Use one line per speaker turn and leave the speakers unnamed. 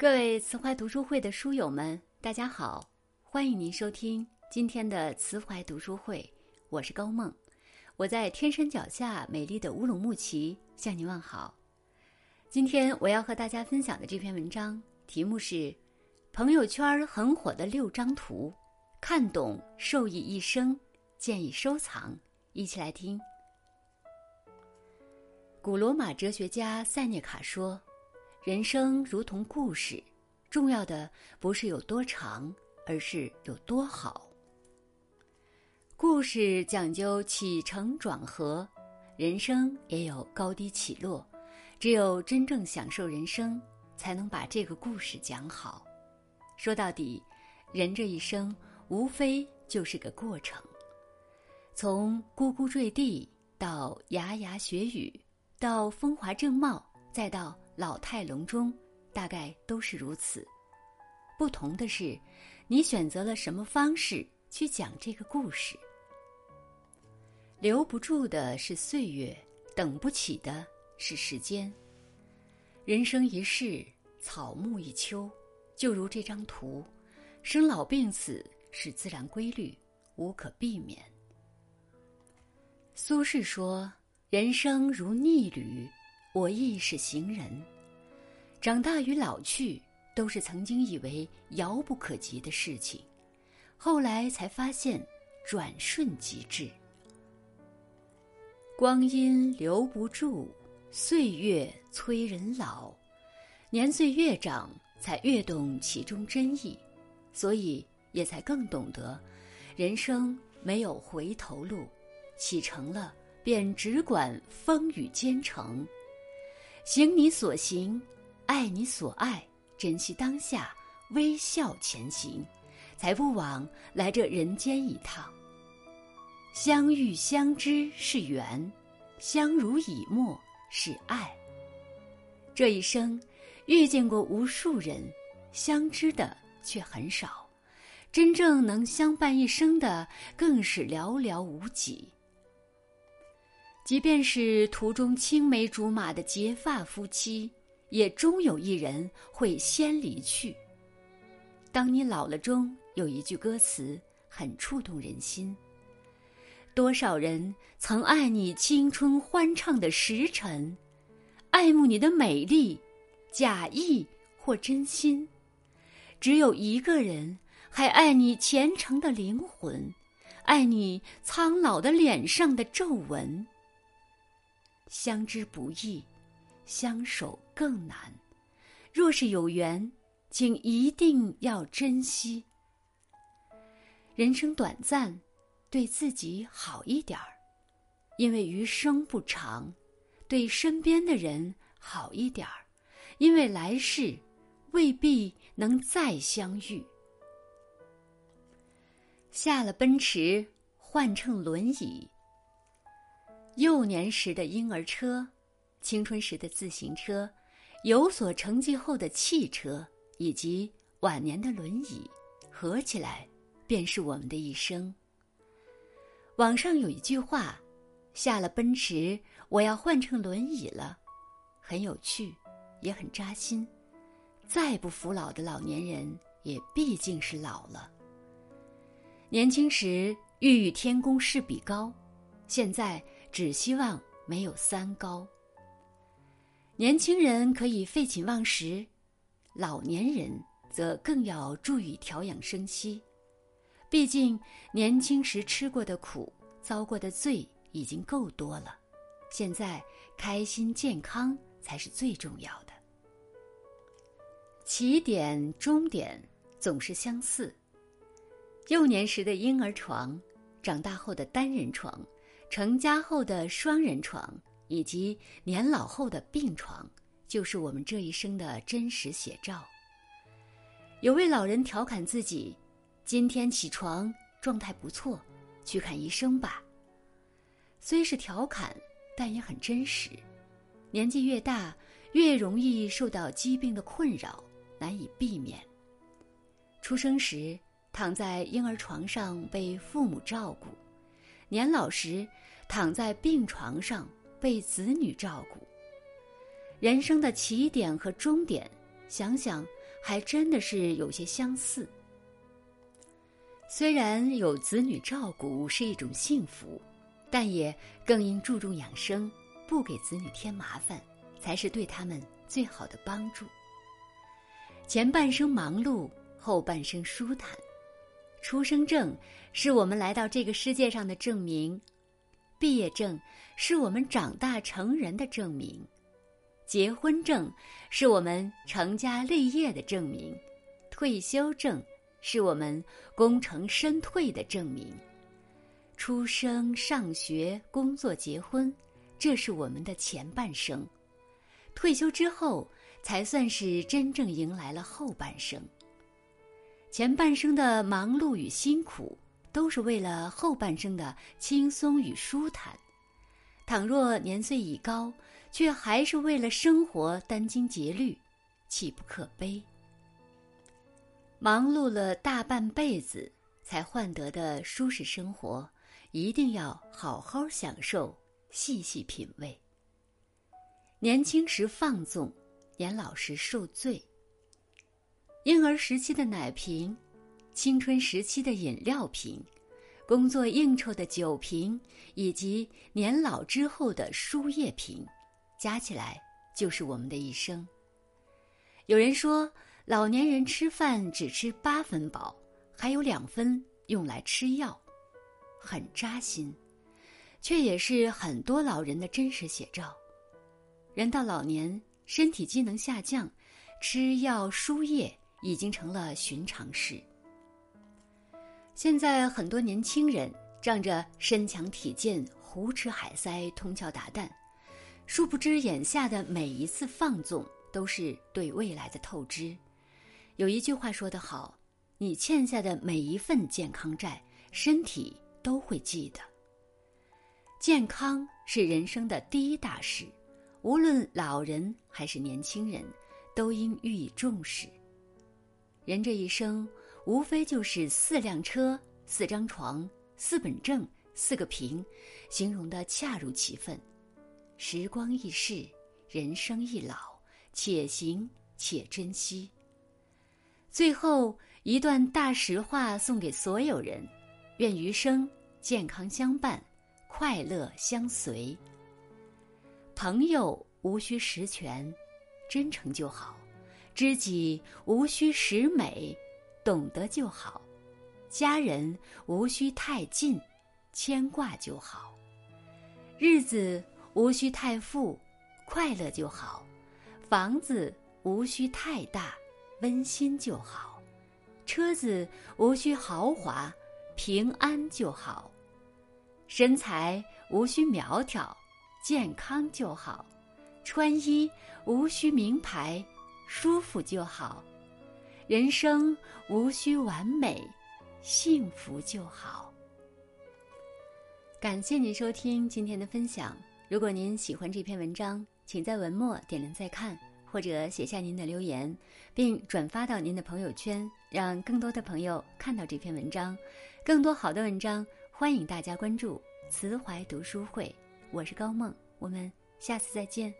各位慈怀读书会的书友们，大家好！欢迎您收听今天的慈怀读书会，我是高梦，我在天山脚下美丽的乌鲁木齐向您问好。今天我要和大家分享的这篇文章题目是“朋友圈很火的六张图，看懂受益一生，建议收藏”。一起来听。古罗马哲学家塞涅卡说。人生如同故事，重要的不是有多长，而是有多好。故事讲究起承转合，人生也有高低起落。只有真正享受人生，才能把这个故事讲好。说到底，人这一生无非就是个过程，从呱呱坠地到牙牙学语，到风华正茂，再到。老态龙钟，大概都是如此。不同的是，你选择了什么方式去讲这个故事。留不住的是岁月，等不起的是时间。人生一世，草木一秋，就如这张图，生老病死是自然规律，无可避免。苏轼说：“人生如逆旅。”我亦是行人，长大与老去都是曾经以为遥不可及的事情，后来才发现转瞬即至。光阴留不住，岁月催人老，年岁越长，才越懂其中真意，所以也才更懂得，人生没有回头路，启程了便只管风雨兼程。行你所行，爱你所爱，珍惜当下，微笑前行，才不枉来这人间一趟。相遇相知是缘，相濡以沫是爱。这一生，遇见过无数人，相知的却很少，真正能相伴一生的更是寥寥无几。即便是途中青梅竹马的结发夫妻，也终有一人会先离去。当你老了中有一句歌词很触动人心：多少人曾爱你青春欢畅的时辰，爱慕你的美丽，假意或真心；只有一个人还爱你虔诚的灵魂，爱你苍老的脸上的皱纹。相知不易，相守更难。若是有缘，请一定要珍惜。人生短暂，对自己好一点儿，因为余生不长；对身边的人好一点儿，因为来世未必能再相遇。下了奔驰，换乘轮椅。幼年时的婴儿车，青春时的自行车，有所成绩后的汽车，以及晚年的轮椅，合起来便是我们的一生。网上有一句话：“下了奔驰，我要换成轮椅了。”很有趣，也很扎心。再不服老的老年人，也毕竟是老了。年轻时欲与天公试比高，现在。只希望没有三高。年轻人可以废寝忘食，老年人则更要注意调养生息。毕竟年轻时吃过的苦、遭过的罪已经够多了，现在开心健康才是最重要的。起点、终点总是相似。幼年时的婴儿床，长大后的单人床。成家后的双人床，以及年老后的病床，就是我们这一生的真实写照。有位老人调侃自己：“今天起床状态不错，去看医生吧。”虽是调侃，但也很真实。年纪越大，越容易受到疾病的困扰，难以避免。出生时躺在婴儿床上被父母照顾。年老时，躺在病床上被子女照顾。人生的起点和终点，想想还真的是有些相似。虽然有子女照顾是一种幸福，但也更应注重养生，不给子女添麻烦，才是对他们最好的帮助。前半生忙碌，后半生舒坦。出生证是我们来到这个世界上的证明，毕业证是我们长大成人的证明，结婚证是我们成家立业的证明，退休证是我们功成身退的证明。出生、上学、工作、结婚，这是我们的前半生；退休之后，才算是真正迎来了后半生。前半生的忙碌与辛苦，都是为了后半生的轻松与舒坦。倘若年岁已高，却还是为了生活殚精竭虑，岂不可悲？忙碌了大半辈子才换得的舒适生活，一定要好好享受，细细品味。年轻时放纵，年老时受罪。婴儿时期的奶瓶，青春时期的饮料瓶，工作应酬的酒瓶，以及年老之后的输液瓶，加起来就是我们的一生。有人说，老年人吃饭只吃八分饱，还有两分用来吃药，很扎心，却也是很多老人的真实写照。人到老年，身体机能下降，吃药输液。已经成了寻常事。现在很多年轻人仗着身强体健，胡吃海塞，通宵达旦，殊不知眼下的每一次放纵都是对未来的透支。有一句话说得好：“你欠下的每一份健康债，身体都会记得。”健康是人生的第一大事，无论老人还是年轻人，都应予以重视。人这一生，无非就是四辆车、四张床、四本证、四个瓶，形容的恰如其分。时光易逝，人生易老，且行且珍惜。最后一段大实话送给所有人：愿余生健康相伴，快乐相随。朋友无需实权，真诚就好。知己无需十美，懂得就好；家人无需太近，牵挂就好；日子无需太富，快乐就好；房子无需太大，温馨就好；车子无需豪华，平安就好；身材无需苗条，健康就好；穿衣无需名牌。舒服就好，人生无需完美，幸福就好。感谢您收听今天的分享。如果您喜欢这篇文章，请在文末点亮再看，或者写下您的留言，并转发到您的朋友圈，让更多的朋友看到这篇文章。更多好的文章，欢迎大家关注“慈怀读书会”。我是高梦，我们下次再见。